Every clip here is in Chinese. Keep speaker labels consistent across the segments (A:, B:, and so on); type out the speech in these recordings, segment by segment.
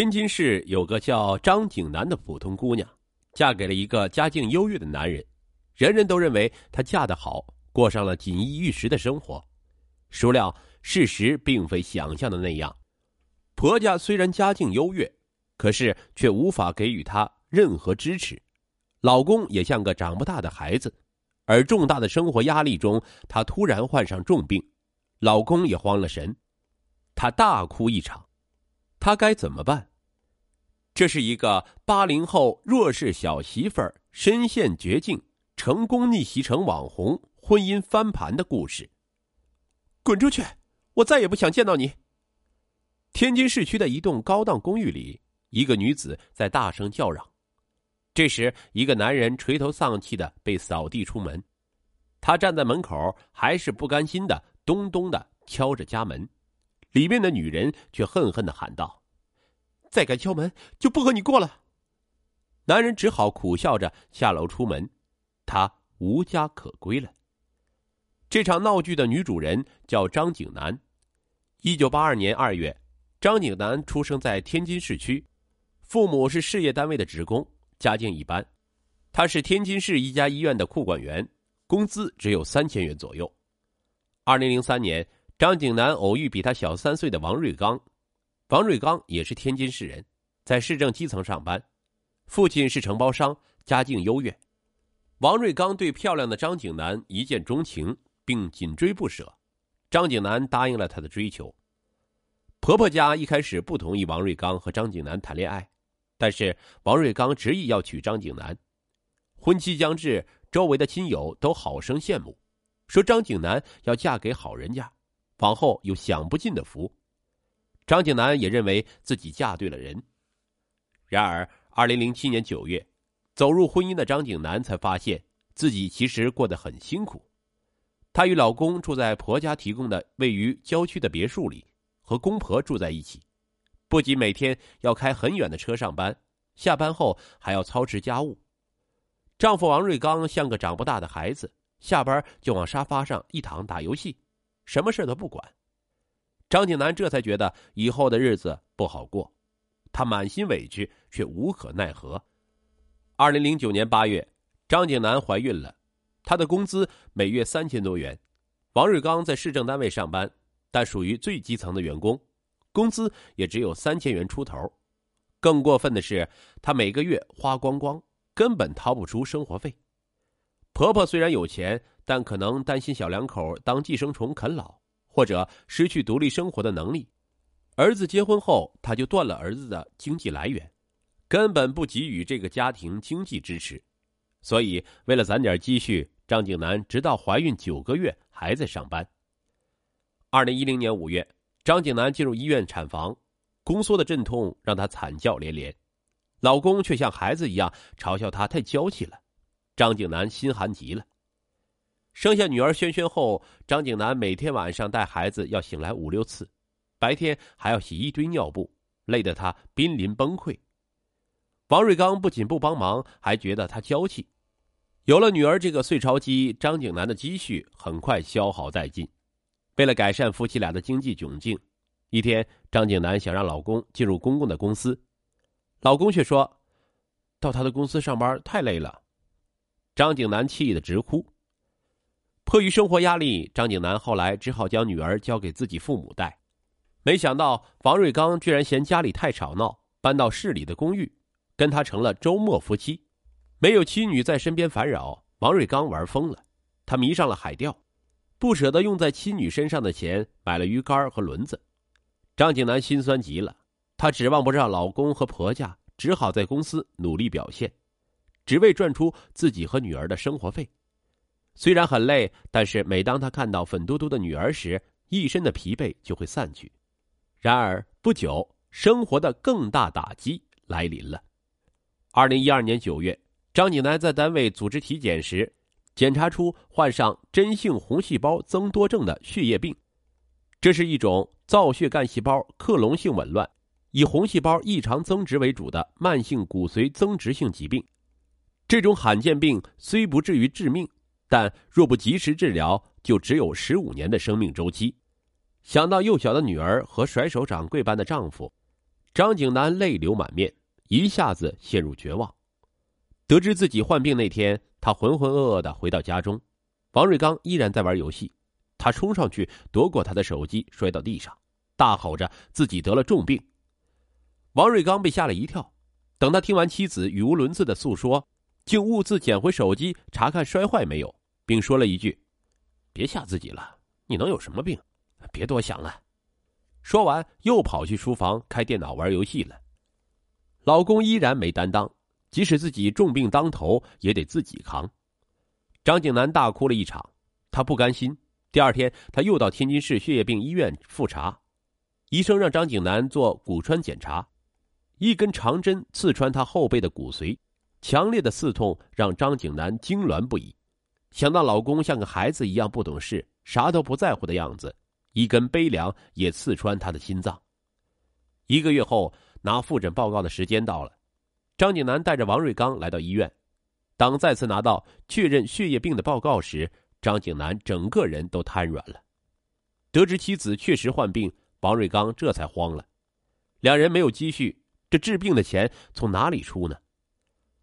A: 天津市有个叫张景南的普通姑娘，嫁给了一个家境优越的男人，人人都认为她嫁得好，过上了锦衣玉食的生活。孰料事实并非想象的那样，婆家虽然家境优越，可是却无法给予她任何支持，老公也像个长不大的孩子，而重大的生活压力中，她突然患上重病，老公也慌了神，她大哭一场。他该怎么办？这是一个八零后弱势小媳妇儿身陷绝境，成功逆袭成网红，婚姻翻盘的故事。滚出去！我再也不想见到你。天津市区的一栋高档公寓里，一个女子在大声叫嚷。这时，一个男人垂头丧气的被扫地出门。他站在门口，还是不甘心的咚咚的敲着家门。里面的女人却恨恨的喊道：“再敢敲门，就不和你过了。”男人只好苦笑着下楼出门，他无家可归了。这场闹剧的女主人叫张景南。一九八二年二月，张景南出生在天津市区，父母是事业单位的职工，家境一般。他是天津市一家医院的库管员，工资只有三千元左右。二零零三年。张景南偶遇比他小三岁的王瑞刚，王瑞刚也是天津市人，在市政基层上班，父亲是承包商，家境优越。王瑞刚对漂亮的张景南一见钟情，并紧追不舍，张景南答应了他的追求。婆婆家一开始不同意王瑞刚和张景南谈恋爱，但是王瑞刚执意要娶张景南。婚期将至，周围的亲友都好生羡慕，说张景南要嫁给好人家。往后有享不尽的福，张景南也认为自己嫁对了人。然而，二零零七年九月，走入婚姻的张景南才发现自己其实过得很辛苦。她与老公住在婆家提供的位于郊区的别墅里，和公婆住在一起，不仅每天要开很远的车上班，下班后还要操持家务。丈夫王瑞刚像个长不大的孩子，下班就往沙发上一躺打游戏。什么事都不管，张景南这才觉得以后的日子不好过，他满心委屈却无可奈何。二零零九年八月，张景南怀孕了，她的工资每月三千多元。王瑞刚在市政单位上班，但属于最基层的员工，工资也只有三千元出头。更过分的是，他每个月花光光，根本掏不出生活费。婆婆虽然有钱。但可能担心小两口当寄生虫啃老，或者失去独立生活的能力。儿子结婚后，他就断了儿子的经济来源，根本不给予这个家庭经济支持。所以，为了攒点积蓄，张景南直到怀孕九个月还在上班。二零一零年五月，张景南进入医院产房，宫缩的阵痛让她惨叫连连，老公却像孩子一样嘲笑她太娇气了。张景南心寒极了。生下女儿萱萱后，张景南每天晚上带孩子要醒来五六次，白天还要洗一堆尿布，累得他濒临崩溃。王瑞刚不仅不帮忙，还觉得他娇气。有了女儿这个碎钞机，张景南的积蓄很快消耗殆尽。为了改善夫妻俩的经济窘境，一天，张景南想让老公进入公公的公司，老公却说：“到他的公司上班太累了。”张景南气得直哭。迫于生活压力，张景南后来只好将女儿交给自己父母带。没想到王瑞刚居然嫌家里太吵闹，搬到市里的公寓，跟他成了周末夫妻。没有妻女在身边烦扰，王瑞刚玩疯了。他迷上了海钓，不舍得用在妻女身上的钱，买了鱼竿和轮子。张景南心酸极了，她指望不上老公和婆家，只好在公司努力表现，只为赚出自己和女儿的生活费。虽然很累，但是每当他看到粉嘟嘟的女儿时，一身的疲惫就会散去。然而不久，生活的更大打击来临了。二零一二年九月，张景南在单位组织体检时，检查出患上真性红细胞增多症的血液病，这是一种造血干细胞克隆性紊乱，以红细胞异常增殖为主的慢性骨髓增殖性疾病。这种罕见病虽不至于致命。但若不及时治疗，就只有十五年的生命周期。想到幼小的女儿和甩手掌柜般的丈夫，张景南泪流满面，一下子陷入绝望。得知自己患病那天，他浑浑噩噩的回到家中，王瑞刚依然在玩游戏。他冲上去夺过他的手机，摔到地上，大吼着自己得了重病。王瑞刚被吓了一跳，等他听完妻子语无伦次的诉说，竟兀自捡回手机查看摔坏没有，并说了一句：“别吓自己了，你能有什么病？别多想了。”说完又跑去书房开电脑玩游戏了。老公依然没担当。即使自己重病当头，也得自己扛。张景南大哭了一场，他不甘心。第二天，他又到天津市血液病医院复查，医生让张景南做骨穿检查，一根长针刺穿他后背的骨髓，强烈的刺痛让张景南痉挛不已。想到老公像个孩子一样不懂事，啥都不在乎的样子，一根悲凉也刺穿他的心脏。一个月后，拿复诊报告的时间到了。张景南带着王瑞刚来到医院，当再次拿到确认血液病的报告时，张景南整个人都瘫软了。得知妻子确实患病，王瑞刚这才慌了。两人没有积蓄，这治病的钱从哪里出呢？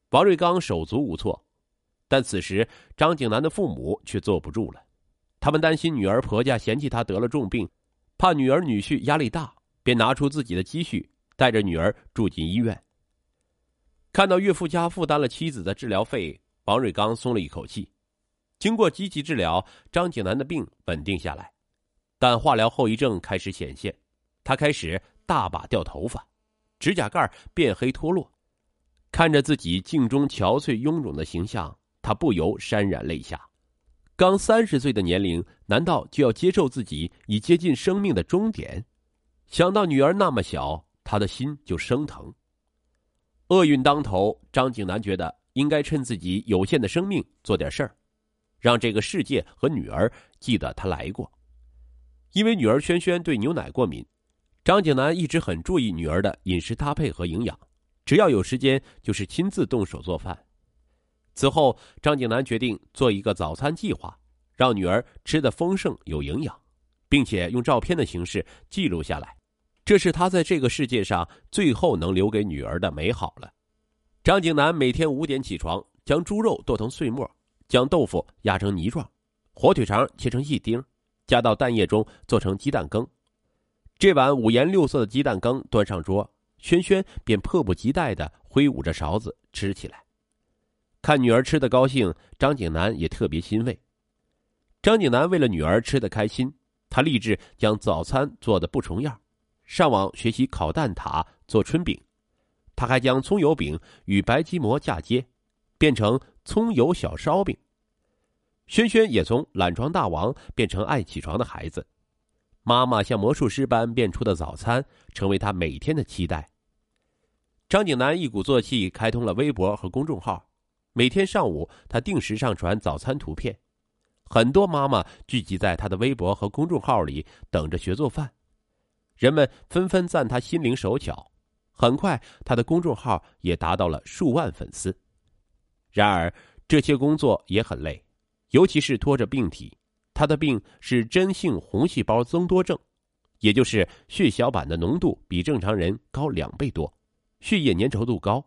A: 王瑞刚手足无措，但此时张景南的父母却坐不住了。他们担心女儿婆家嫌弃他得了重病，怕女儿女婿压力大，便拿出自己的积蓄，带着女儿住进医院。看到岳父家负担了妻子的治疗费，王瑞刚松了一口气。经过积极治疗，张景南的病稳定下来，但化疗后遗症开始显现，他开始大把掉头发，指甲盖变黑脱落。看着自己镜中憔悴臃肿的形象，他不由潸然泪下。刚三十岁的年龄，难道就要接受自己已接近生命的终点？想到女儿那么小，他的心就生疼。厄运当头，张景南觉得应该趁自己有限的生命做点事儿，让这个世界和女儿记得他来过。因为女儿萱萱对牛奶过敏，张景南一直很注意女儿的饮食搭配和营养，只要有时间就是亲自动手做饭。此后，张景南决定做一个早餐计划，让女儿吃的丰盛有营养，并且用照片的形式记录下来。这是他在这个世界上最后能留给女儿的美好了。张景南每天五点起床，将猪肉剁成碎末，将豆腐压成泥状，火腿肠切成一丁，加到蛋液中做成鸡蛋羹。这碗五颜六色的鸡蛋羹端上桌，轩轩便迫不及待的挥舞着勺子吃起来。看女儿吃的高兴，张景南也特别欣慰。张景南为了女儿吃的开心，他立志将早餐做的不重样。上网学习烤蛋挞、做春饼，他还将葱油饼与白吉馍嫁接，变成葱油小烧饼。轩轩也从懒床大王变成爱起床的孩子，妈妈像魔术师般变出的早餐，成为他每天的期待。张景南一鼓作气开通了微博和公众号，每天上午他定时上传早餐图片，很多妈妈聚集在他的微博和公众号里，等着学做饭。人们纷纷赞他心灵手巧，很快他的公众号也达到了数万粉丝。然而，这些工作也很累，尤其是拖着病体。他的病是真性红细胞增多症，也就是血小板的浓度比正常人高两倍多，血液粘稠度高，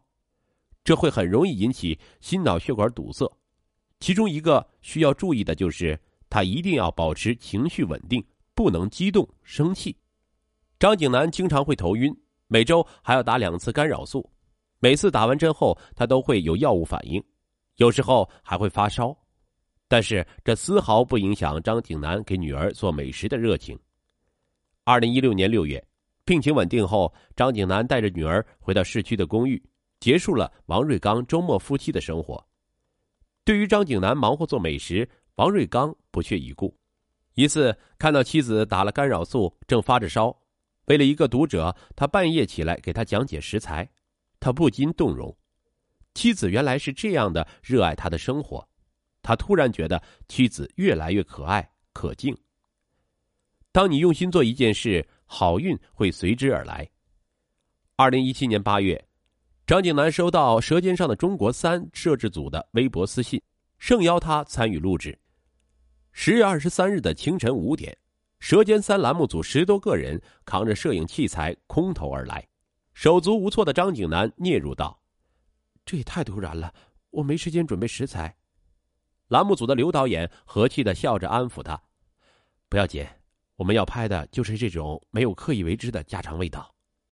A: 这会很容易引起心脑血管堵塞。其中一个需要注意的就是，他一定要保持情绪稳定，不能激动生气。张景南经常会头晕，每周还要打两次干扰素，每次打完针后他都会有药物反应，有时候还会发烧，但是这丝毫不影响张景南给女儿做美食的热情。二零一六年六月，病情稳定后，张景南带着女儿回到市区的公寓，结束了王瑞刚周末夫妻的生活。对于张景南忙活做美食，王瑞刚不屑一顾。一次看到妻子打了干扰素，正发着烧。为了一个读者，他半夜起来给他讲解食材，他不禁动容。妻子原来是这样的热爱他的生活，他突然觉得妻子越来越可爱可敬。当你用心做一件事，好运会随之而来。二零一七年八月，张景南收到《舌尖上的中国三》摄制组的微博私信，盛邀他参与录制。十月二十三日的清晨五点。《舌尖三》栏目组十多个人扛着摄影器材空投而来，手足无措的张景南嗫嚅道：“这也太突然了，我没时间准备食材。”栏目组的刘导演和气的笑着安抚他：“不要紧，我们要拍的就是这种没有刻意为之的家常味道。”